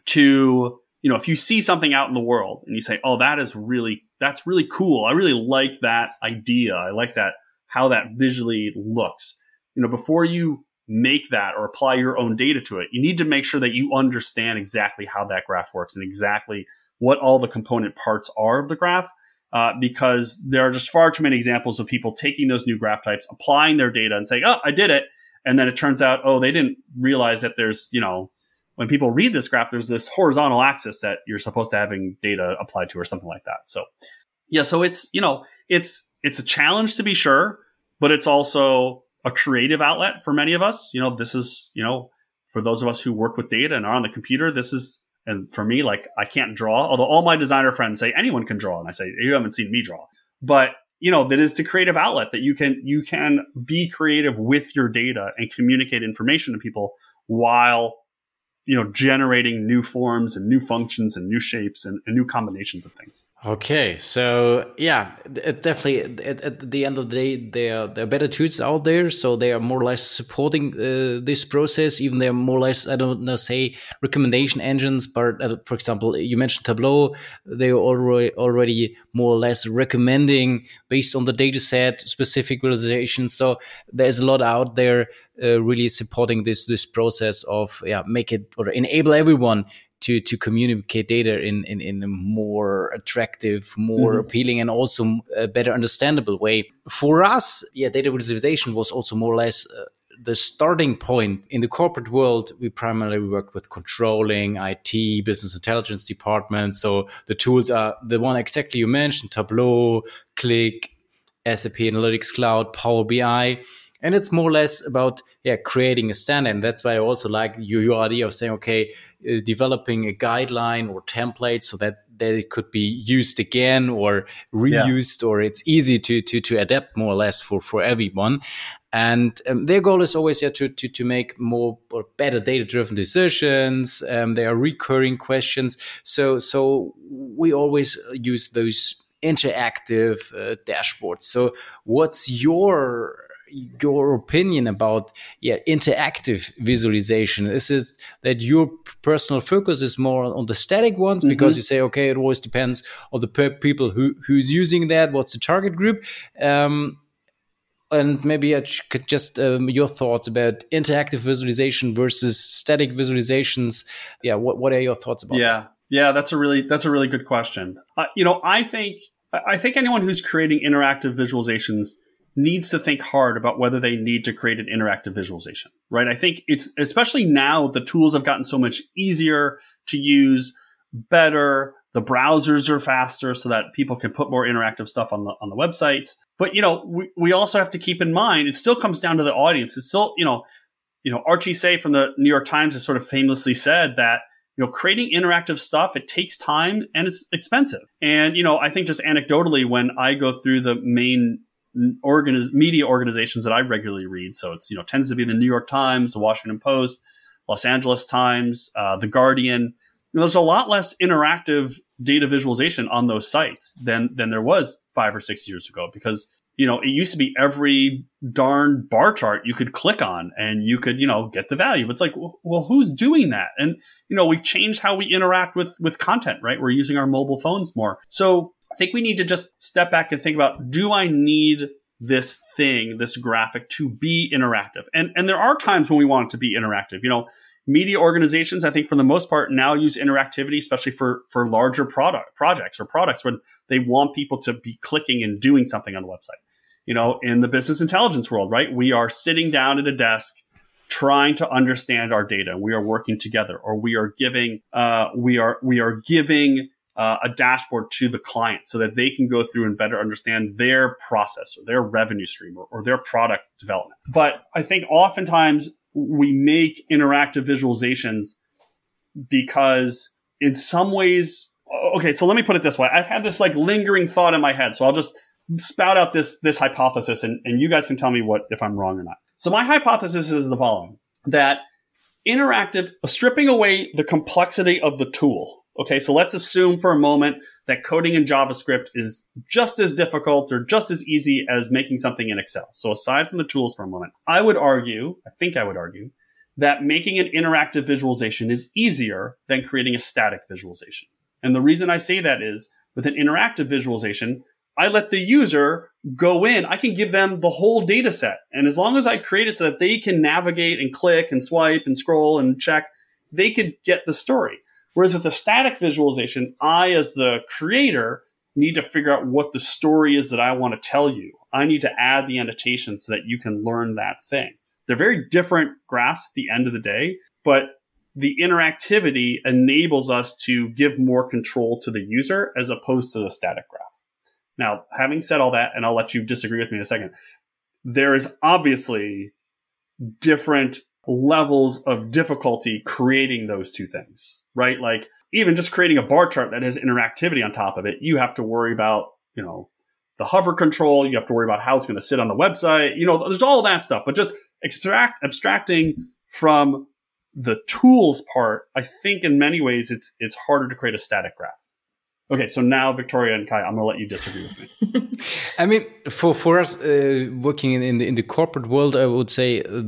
to, you know, if you see something out in the world and you say, oh, that is really, that's really cool. I really like that idea. I like that, how that visually looks. You know, before you make that or apply your own data to it. You need to make sure that you understand exactly how that graph works and exactly what all the component parts are of the graph. Uh, because there are just far too many examples of people taking those new graph types, applying their data and saying, oh, I did it. And then it turns out, oh, they didn't realize that there's, you know, when people read this graph, there's this horizontal axis that you're supposed to having data applied to or something like that. So yeah, so it's, you know, it's, it's a challenge to be sure, but it's also a creative outlet for many of us. You know, this is, you know, for those of us who work with data and are on the computer, this is, and for me, like I can't draw, although all my designer friends say anyone can draw. And I say, you haven't seen me draw, but you know, that is the creative outlet that you can, you can be creative with your data and communicate information to people while you know generating new forms and new functions and new shapes and, and new combinations of things. Okay so yeah it definitely at, at, the end of the day there, there are better tools out there so they are more or less supporting uh, this process even they're more or less i don't know say recommendation engines but uh, for example you mentioned tableau. They're already already more or less recommending based on the data set specific visualizations so there's a lot out there uh, really supporting this this process of yeah make it or enable everyone to to communicate data in in, in a more attractive more mm-hmm. appealing and also a better understandable way for us yeah data visualization was also more or less uh, the starting point in the corporate world, we primarily work with controlling, IT, business intelligence departments. So the tools are the one exactly you mentioned: Tableau, Qlik, SAP Analytics Cloud, Power BI and it's more or less about yeah creating a standard. And that's why i also like your, your idea of saying okay uh, developing a guideline or template so that that it could be used again or reused yeah. or it's easy to to to adapt more or less for for everyone. And um, their goal is always yeah, to, to, to make more or better data driven decisions. Um, there are recurring questions. So so we always use those interactive uh, dashboards. So what's your your opinion about yeah interactive visualization is it that your personal focus is more on the static ones mm -hmm. because you say okay it always depends on the people who who's using that what's the target group um, and maybe I could just um, your thoughts about interactive visualization versus static visualizations. Yeah, what what are your thoughts about? Yeah, that? yeah, that's a really that's a really good question. Uh, you know, I think I think anyone who's creating interactive visualizations needs to think hard about whether they need to create an interactive visualization, right? I think it's especially now the tools have gotten so much easier to use, better. The browsers are faster so that people can put more interactive stuff on the on the websites. But you know, we, we also have to keep in mind it still comes down to the audience. It's still, you know, you know, Archie Tse from the New York Times has sort of famously said that you know, creating interactive stuff, it takes time and it's expensive. And, you know, I think just anecdotally, when I go through the main organiz- media organizations that I regularly read. So it's you know tends to be the New York Times, the Washington Post, Los Angeles Times, uh, the Guardian. There's a lot less interactive data visualization on those sites than than there was five or six years ago because you know it used to be every darn bar chart you could click on and you could you know get the value it's like well who's doing that and you know we've changed how we interact with with content right we're using our mobile phones more so I think we need to just step back and think about do I need this thing, this graphic to be interactive? And and there are times when we want it to be interactive. You know, media organizations, I think for the most part now use interactivity, especially for for larger product projects or products when they want people to be clicking and doing something on the website. You know, in the business intelligence world, right? We are sitting down at a desk trying to understand our data. We are working together, or we are giving, uh, we are we are giving uh, a dashboard to the client so that they can go through and better understand their process or their revenue stream or, or their product development. But I think oftentimes we make interactive visualizations because in some ways, okay, so let me put it this way. I've had this like lingering thought in my head. So I'll just spout out this, this hypothesis and, and you guys can tell me what, if I'm wrong or not. So my hypothesis is the following, that interactive, stripping away the complexity of the tool. Okay, so let's assume for a moment that coding in JavaScript is just as difficult or just as easy as making something in Excel. So aside from the tools for a moment, I would argue, I think I would argue, that making an interactive visualization is easier than creating a static visualization. And the reason I say that is with an interactive visualization, I let the user go in. I can give them the whole data set. And as long as I create it so that they can navigate and click and swipe and scroll and check, they could get the story. Whereas with a static visualization, I, as the creator, need to figure out what the story is that I want to tell you. I need to add the annotations so that you can learn that thing. They're very different graphs at the end of the day, but the interactivity enables us to give more control to the user as opposed to the static graph. Now, having said all that, and I'll let you disagree with me in a second, there is obviously different levels of difficulty creating those two things, right? Like even just creating a bar chart that has interactivity on top of it, you have to worry about, you know, the hover control. You have to worry about how it's going to sit on the website. You know, there's all that stuff, but just extract, abstracting from the tools part, I think in many ways it's, it's harder to create a static graph. Okay, so now Victoria and Kai, I'm gonna let you disagree with me. *laughs* I mean, for for us uh, working in, in the in the corporate world, I would say uh,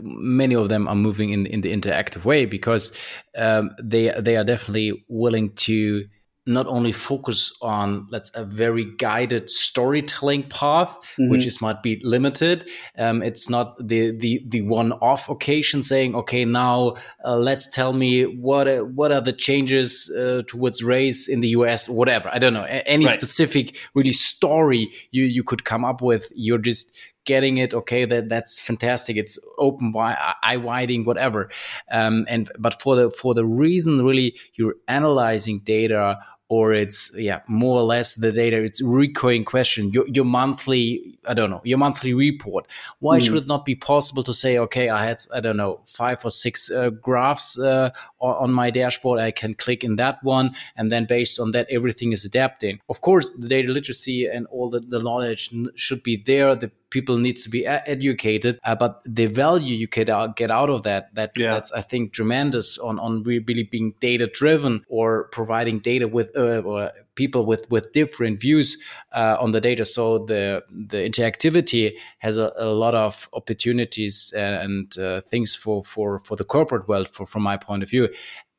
many of them are moving in in the interactive way because um, they they are definitely willing to not only focus on let's a very guided storytelling path mm-hmm. which is might be limited um, it's not the the the one off occasion saying okay now uh, let's tell me what uh, what are the changes uh, towards race in the US whatever i don't know a- any right. specific really story you you could come up with you're just getting it okay that that's fantastic. It's open eye widening whatever. Um, and but for the for the reason really you're analyzing data or it's yeah more or less the data it's recurring question. Your, your monthly i don't know your monthly report why mm. should it not be possible to say okay i had i don't know five or six uh, graphs uh, on my dashboard i can click in that one and then based on that everything is adapting of course the data literacy and all the, the knowledge should be there the people need to be educated uh, but the value you get out, get out of that that yeah. that's i think tremendous on on really being data driven or providing data with uh, or people with with different views uh, on the data. So the the interactivity has a, a lot of opportunities and uh, things for for for the corporate world for, from my point of view.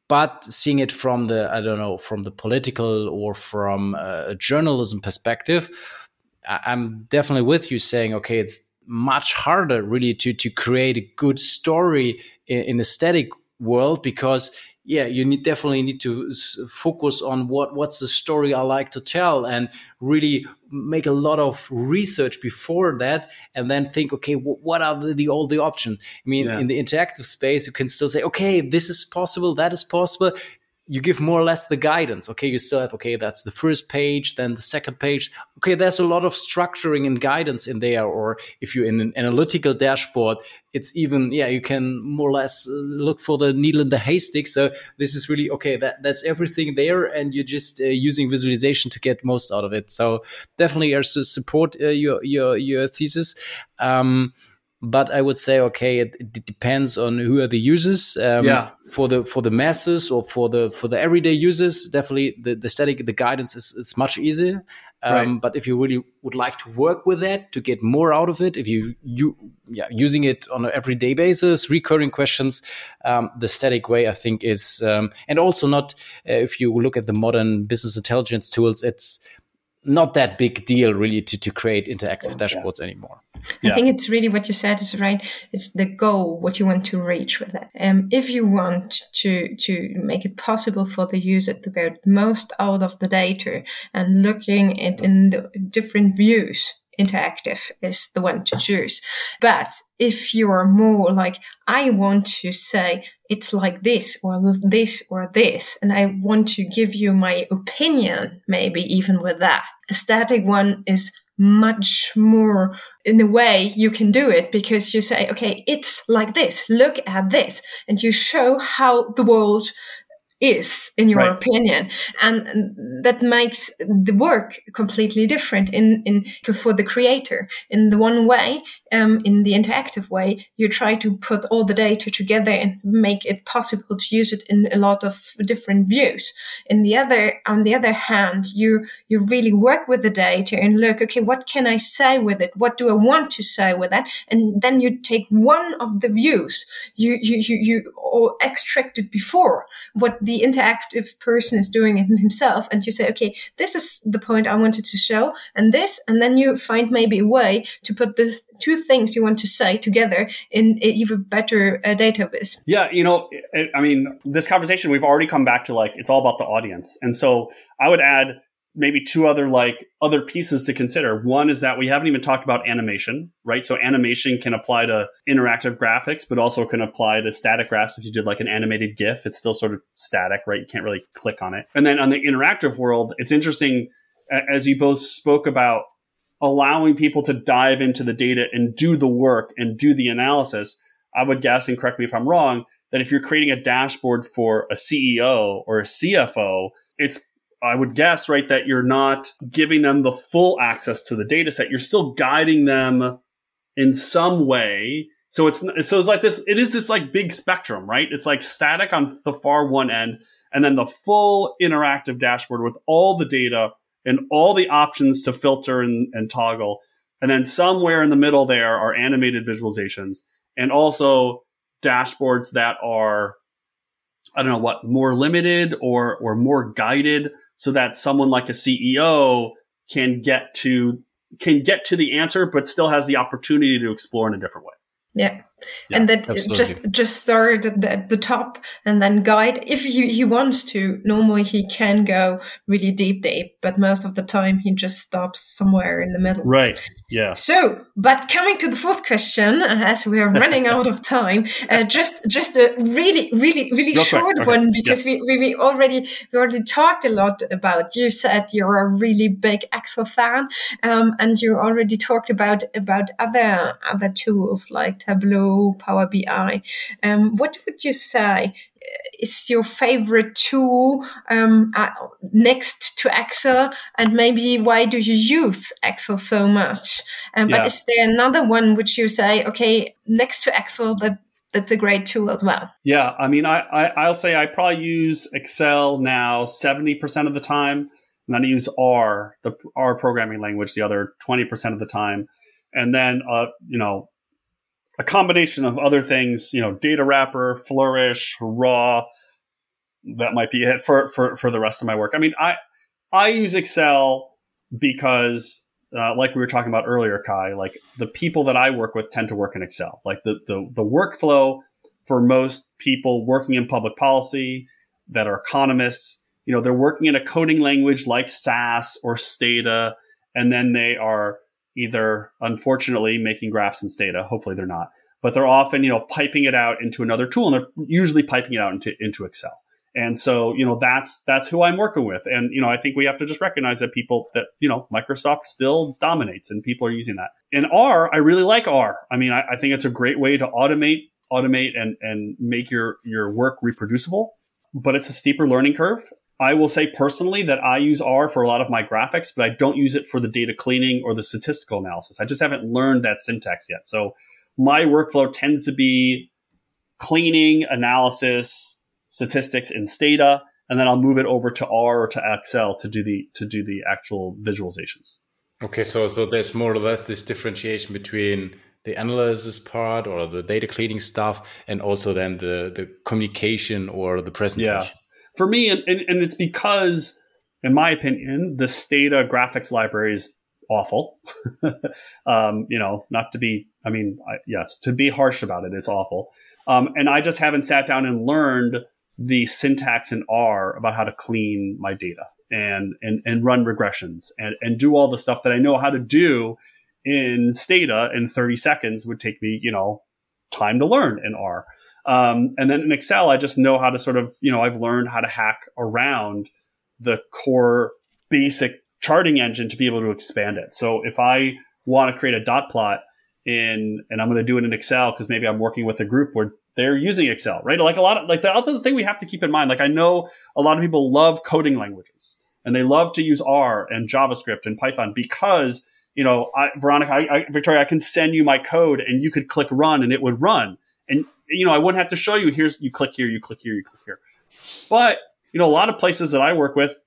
But seeing it from the i don't know from the political or from uh, a journalism perspective I'm definitely with you saying, okay, it's much harder really to to create a good story in, in a static world because yeah you need definitely need to focus on what what's the story i like to tell and really make a lot of research before that and then think okay what are the, the all the options i mean yeah. in the interactive space you can still say okay this is possible that is possible you give more or less the guidance. Okay, you still have, okay, that's the first page, then the second page. Okay, there's a lot of structuring and guidance in there. Or if you're in an analytical dashboard, it's even, yeah, you can more or less uh, look for the needle in the haystack. So this is really, okay, that, that's everything there. And you're just uh, using visualization to get most out of it. So definitely also support uh, your, your, your thesis. Um, but I would say okay, it, it, depends on who are the users. Um, yeah. For the for the masses or for the for the everyday users, definitely the, the static the guidance is, is much easier. Um, right. But if you really would like to work with that to get more out of it, if you you yeah using it on an everyday basis, recurring questions, um, the static way I think is um, and also not uh, if you look at the modern business intelligence tools, it's not that big deal really to, to create interactive dashboards yeah. anymore. I think it's really what you said is right. It's the goal, what you want to reach with it. Um, if you want to, to make it possible for the user to get most out of the data and looking it in the different views, interactive is the one to choose. But if you're more like, I want to say it's like this or this or this, and I want to give you my opinion, maybe even with that. A static one is much more in a way you can do it because you say, okay, it's like this. Look at this. And you show how the world is in your right. opinion. And that makes the work completely different in in for, for the creator. In the one way um, in the interactive way you try to put all the data together and make it possible to use it in a lot of different views. In the other on the other hand you you really work with the data and look okay what can i say with it? What do i want to say with that? And then you take one of the views. You you you, you extracted before what the the interactive person is doing it *laughs* himself and you say okay this is the point i wanted to show and this and then you find maybe a way to put the two things you want to say together in even better uh, data viz yeah you know i mean this conversation we've already come back to like it's all about the audience. And so i would add maybe two other like other pieces to consider. One is that we haven't even talked about animation, right? So animation can apply to interactive graphics, but also can apply to static graphs. If you did like an animated GIF, it's still sort of static, right? You can't really click on it. And then on the interactive world, it's interesting as you both spoke about allowing people to dive into the data and do the work and do the analysis. I would guess, and correct me if I'm wrong, that if you're creating a dashboard for a CEO or a CFO, it's I would guess, right, that you're not giving them the full access to the data set. You're still guiding them in some way. So it's, so it's like this, it is this like big spectrum, right? It's like static on the far one end and then the full interactive dashboard with all the data and all the options to filter and, and toggle. And then somewhere in the middle there are animated visualizations and also dashboards that are I don't know what more limited or or more guided so that someone like a CEO can get to can get to the answer, but still has the opportunity to explore in a different way. Yeah. Yeah, and that absolutely. just just start at the, at the, top and then guide if he, he wants to normally he can go really deep deep but most of the time he just stops somewhere in the middle right yeah so but coming to the fourth question *laughs* as we are running out of time uh, just just a really really really short okay. one because yeah. we, we already we already talked a lot about you said you're a really big excel fan um, and you already talked about about other other tools like tableau Power BI. Um, what would you say is your favorite tool um, uh, next to Excel, and maybe why do you use Excel so much? Um, yeah. But is there another one which you say, okay, next to Excel, that that's a great tool as well? Yeah, I mean, I, I will say I probably use Excel now seventy percent of the time, and then I use R, the R programming language, the other twenty percent of the time, and then uh, you know a combination of other things, you know, data wrapper, flourish, raw. That might be it for, for, for the rest of my work. I mean, I, I use Excel because, uh, like we were talking about earlier, Kai, like the people that I work with tend to work in Excel. Like the, the, the workflow for most people working in public policy that are economists, you know, they're working in a coding language like SAS or Stata, and then they are either unfortunately making graphs in Stata. Hopefully they're not, but they're often, you know, piping it out into another tool and they're usually piping it out into, into Excel. And so, you know, that's, that's who I'm working with. And, you know, I think we have to just recognize that people that, you know, Microsoft still dominates and people are using that. In R, I really like R. I mean, I, I think it's a great way to automate, automate and, and make your, your work reproducible, but it's a steeper learning curve. I will say personally that I use R for a lot of my graphics, but I don't use it for the data cleaning or the statistical analysis. I just haven't learned that syntax yet. So my workflow tends to be cleaning, analysis, statistics in Stata, and then I'll move it over to R or to Excel to do the to do the actual visualizations. Okay, so so there's more or less this differentiation between the analysis part or the data cleaning stuff and also then the the communication or the presentation. Yeah for me, and, and, and it's because, in my opinion, the Stata graphics library is awful. *laughs* um, you know, not to be, I mean, I, yes, to be harsh about it, it's awful. Um, and I just haven't sat down and learned the syntax in R about how to clean my data and and, and run regressions and, and do all the stuff that I know how to do in Stata in 30 seconds would take me, you know, time to learn in R. Um, and then in Excel, I just know how to sort of, you know, I've learned how to hack around the core basic charting engine to be able to expand it. So if I want to create a dot plot in, and I'm going to do it in Excel because maybe I'm working with a group where they're using Excel, right? Like a lot of like the other thing we have to keep in mind. Like I know a lot of people love coding languages and they love to use R and JavaScript and Python because you know, I, Veronica, I, I, Victoria, I can send you my code and you could click run and it would run. And you know, I wouldn't have to show you. Here's you click here, you click here, you click here. But you know, a lot of places that I work with,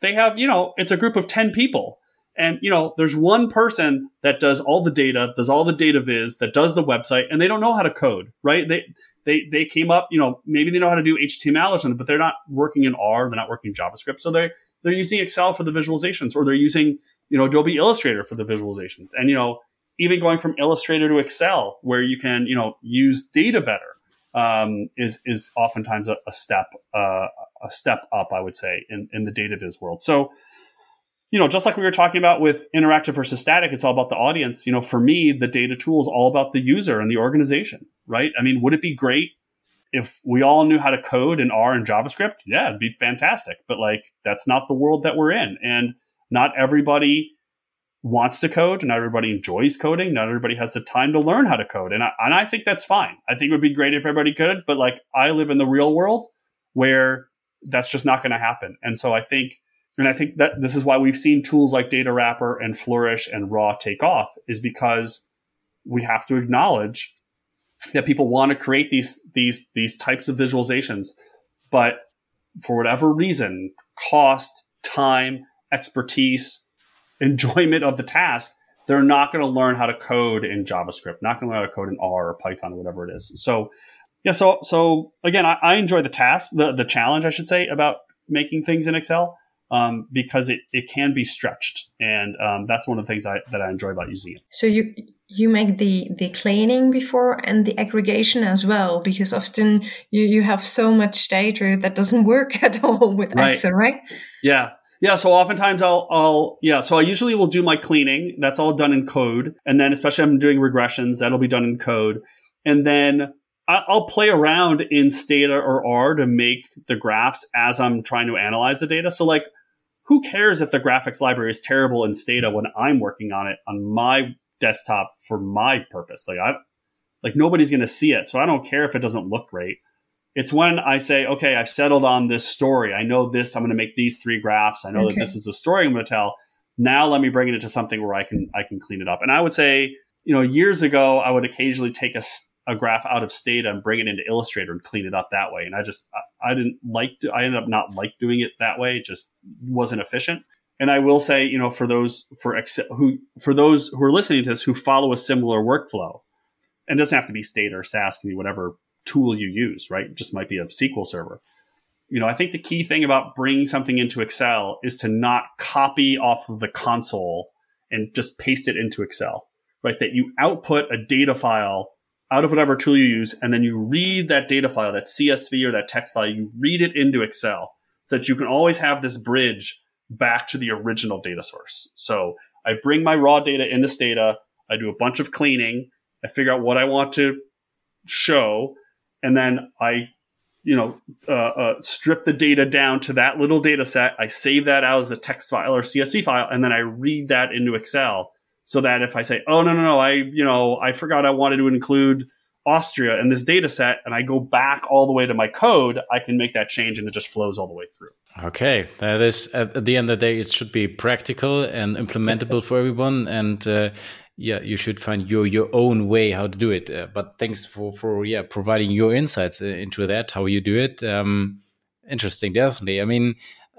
they have you know, it's a group of ten people and you know, there's one person that does all the data, does all the data viz, that does the website, and they don't know how to code, right? They they they came up, you know, maybe they know how to do HTML or something, but they're not working in R, they're not working in JavaScript, so they they're using Excel for the visualizations, or they're using you know Adobe Illustrator for the visualizations, and you know even going from Illustrator to Excel, where you can you know use data better, um, is is oftentimes a, a step uh, a step up, I would say, in in the data viz world. So you know, just like we were talking about with interactive versus static, it's all about the audience. You know, for me, the data tool is all about the user and the organization, right? I mean, would it be great if we all knew how to code in R and JavaScript? Yeah, it'd be fantastic. But like, that's not the world that we're in. And not everybody wants to code. Not everybody enjoys coding. Not everybody has the time to learn how to code. And I, and I think that's fine. I think it would be great if everybody could. But like, I live in the real world where that's just not going to happen. And so I think and I think that this is why we've seen tools like Data Wrapper and Flourish and Raw take off is because we have to acknowledge that people want to create these these these types of visualizations, but for whatever reason, cost, time, expertise, enjoyment of the task, they're not going to learn how to code in JavaScript, not going to learn how to code in R or Python or whatever it is. So yeah, so so again, I, I enjoy the task, the the challenge, I should say, about making things in Excel um, because it, it can be stretched. And um, that's one of the things I, that I enjoy about using it. So you you make the the cleaning before and the aggregation as well because often you, you have so much data that doesn't work *laughs* at all with right. Excel, right? Yeah. Yeah, so oftentimes I'll, I'll, yeah, so I usually will do my cleaning. That's all done in code. And then especially I'm doing regressions, that'll be done in code. And then I'll play around in Stata or R to make the graphs as I'm trying to analyze the data. So like who cares if the graphics library is terrible in Stata when I'm working on it on my desktop for my purpose? Like I, like nobody's going to see it. So I don't care if it doesn't look great. It's when I say, okay, I've settled on this story. I know this. I'm going to make these three graphs. I know okay. that this is the story I'm going to tell. Now let me bring it into something where I can, I can clean it up. And I would say, you know, years ago, I would occasionally take a, a graph out of Stata and bring it into Illustrator and clean it up that way. And I just I, I didn't like to, I ended up not like doing it that way. It just wasn't efficient. And I will say, you know, for those for Excel, who for those who are listening to this who follow a similar workflow, and it doesn't have to be Stata or SAS, can be whatever tool you use, right? Just might be a SQL server. You know, I think the key thing about bringing something into Excel is to not copy off of the console and just paste it into Excel, right? That you output a data file out of whatever tool you use, and then you read that data file, that CSV or that text file, you read it into Excel so that you can always have this bridge back to the original data source. So I bring my raw data into Stata, I do a bunch of cleaning, I figure out what I want to show, and then I, you know, uh, uh, strip the data down to that little data set. I save that out as a text file or CSV file, and then I read that into Excel so that if I say, oh, no, no, no, I, you know, I forgot I wanted to include Austria in this data set and I go back all the way to my code, I can make that change and it just flows all the way through. Okay. That is, at the end of the day, it should be practical and implementable for everyone. And, uh, yeah, you should find your your own way how to do it. Uh, but thanks for for yeah providing your insights uh, into that how you do it. Um, interesting, definitely. I mean,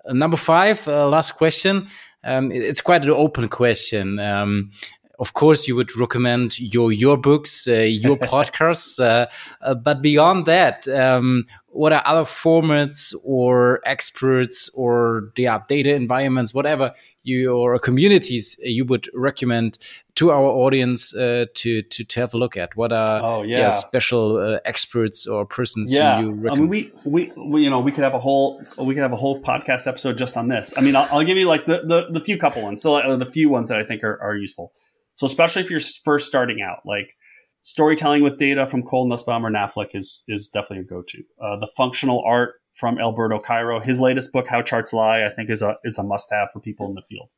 number five, uh, last question um, it's quite an open question. Um, of course, you would recommend your your books, uh, your *laughs* podcasts, uh, uh, but beyond that, um, what are other formats or experts or yeah, data environments, whatever you or communities you would recommend to our audience uh, to, to to have a look at? What are oh, yeah. yeah special uh, experts or persons yeah. you recommend? I mean, we, we, we you know we could have a whole we could have a whole podcast episode just on this. I mean, I'll, I'll give you like the, the, the few couple ones, so uh, the few ones that I think are, are useful. So especially if you're first starting out, like storytelling with data from Cole Nussbaumer Knaflic is is definitely a go to. Uh, the functional art from Alberto Cairo, his latest book, How Charts Lie, I think is a is a must have for people in the field.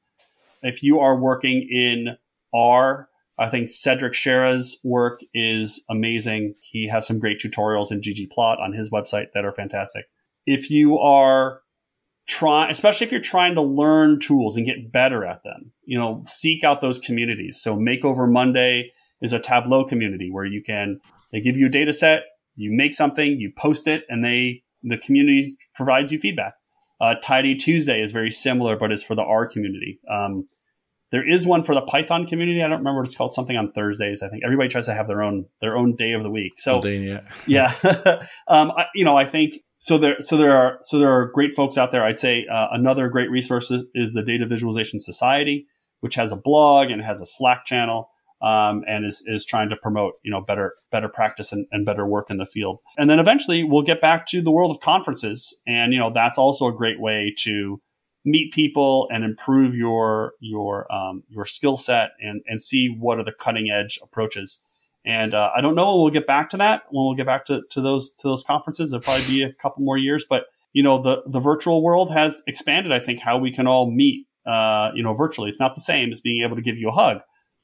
If you are working in R, I think Cedric Scherer's work is amazing. He has some great tutorials in ggplot on his website that are fantastic. If you are trying, especially if you're trying to learn tools and get better at them, you know, seek out those communities. So Makeover Monday is a Tableau community where you can, they give you a data set, you make something, you post it, and they, the community provides you feedback. Uh, Tidy Tuesday is very similar, but is for the R community. Um, there is one for the Python community. I don't remember what it's called. Something on Thursdays. I think everybody tries to have their own their own day of the week. So day, yeah, *laughs* yeah. *laughs* um, I, you know, I think so. There, so there are so there are great folks out there. I'd say uh, another great resource is, is, the Data Visualization Society, which has a blog and has a Slack channel. Um, and is, is trying to promote you know better better practice and, and better work in the field and then eventually we'll get back to the world of conferences and you know that's also a great way to meet people and improve your your um, your skill set and and see what are the cutting edge approaches. And uh, I don't know when we'll get back to that. When we'll get back to, to those to those conferences, it'll probably be a couple more years. But you know, the the virtual world has expanded. I think how we can all meet. Uh, you know, virtually, it's not the same as being able to give you a hug,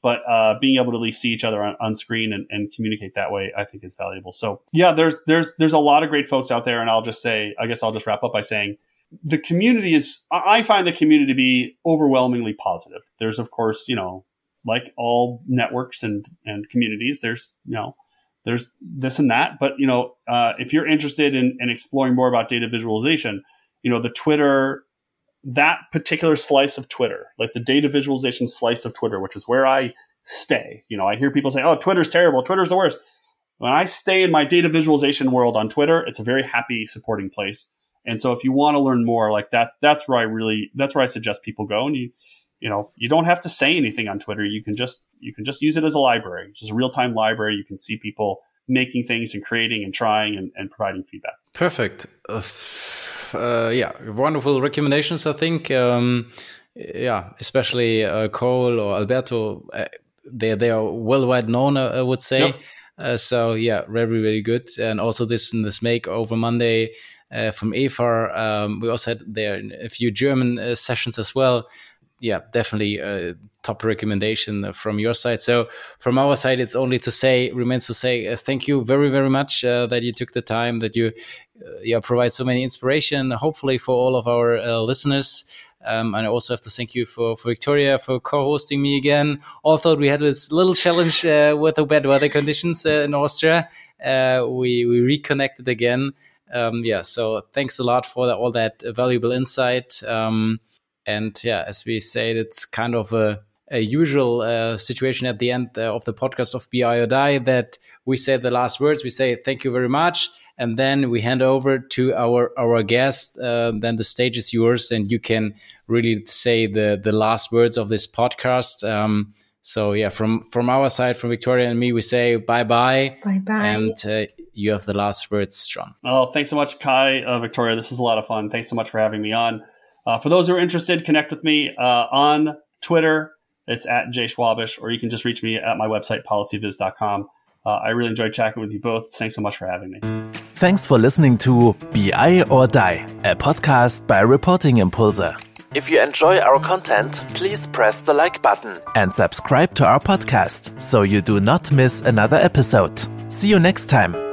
but uh, being able to at least see each other on, on screen and, and, communicate that way, I think is valuable. So yeah, there's there's there's a lot of great folks out there, and I'll just say, I guess I'll just wrap up by saying the community is, I find the community to be overwhelmingly positive. There's, of course, you know, like all networks and, and communities, there's, you know, there's this and that. But, you know, uh, if you're interested in, in exploring more about data visualization, you know, the Twitter, that particular slice of Twitter, like the data visualization slice of Twitter, which is where I stay. You know, I hear people say, oh, Twitter's terrible. Twitter's the worst. When I stay in my data visualization world on Twitter, it's a very happy supporting place. And so if you want to learn more, like that, that's where I really, that's where I suggest people go. And you, you know, you don't have to say anything on Twitter. You can just, you can just use it as a library, just a real time library. You can see people making things and creating and trying and, and providing feedback. Perfect. Uh, uh, yeah, wonderful recommendations, I think. Um, yeah, especially uh, Cole or Alberto, uh, they they are worldwide known, I would say. Yep. Uh, so yeah, very very good. And also this this Makeover Monday uh, from Eva. Um, we also had there a few German uh, sessions as well. Yeah, definitely a top recommendation from your side. So from our side, it's only to say remains to say uh, thank you very very much uh, that you took the time that you uh, yeah provide so many inspiration. Hopefully for all of our uh, listeners. Um, and I also have to thank you for, for Victoria for co-hosting me again. Although we had this little challenge with the bad weather conditions in Austria, we we reconnected again um, yeah, so thanks a lot for all that valuable insight. Um, and yeah, as we said, it's kind of a, a usual uh, situation at the end uh, of the podcast of BI or Die that we say the last words. We say thank you very much, and then we hand over to our our guest. Uh, then the stage is yours, and you can really say the the last words of this podcast. Um, so yeah, from from our side, from Victoria and me, we say bye bye. Bye bye. And uh, you have the last words, John. Oh, thanks so much, Kai, uh, Victoria. This is a lot of fun. Thanks so much for having me on. Uh, for those who are interested, connect with me uh, on Twitter. It's at Jay Schwabish, or you can just reach me at my website, policyviz.com. Uh, I really enjoyed chatting with you both. Thanks so much for having me. Thanks for listening to BI or Die, a podcast by Reporting Impulse. If you enjoy our content, please press the like button and subscribe to our podcast so you do not miss another episode. See you next time.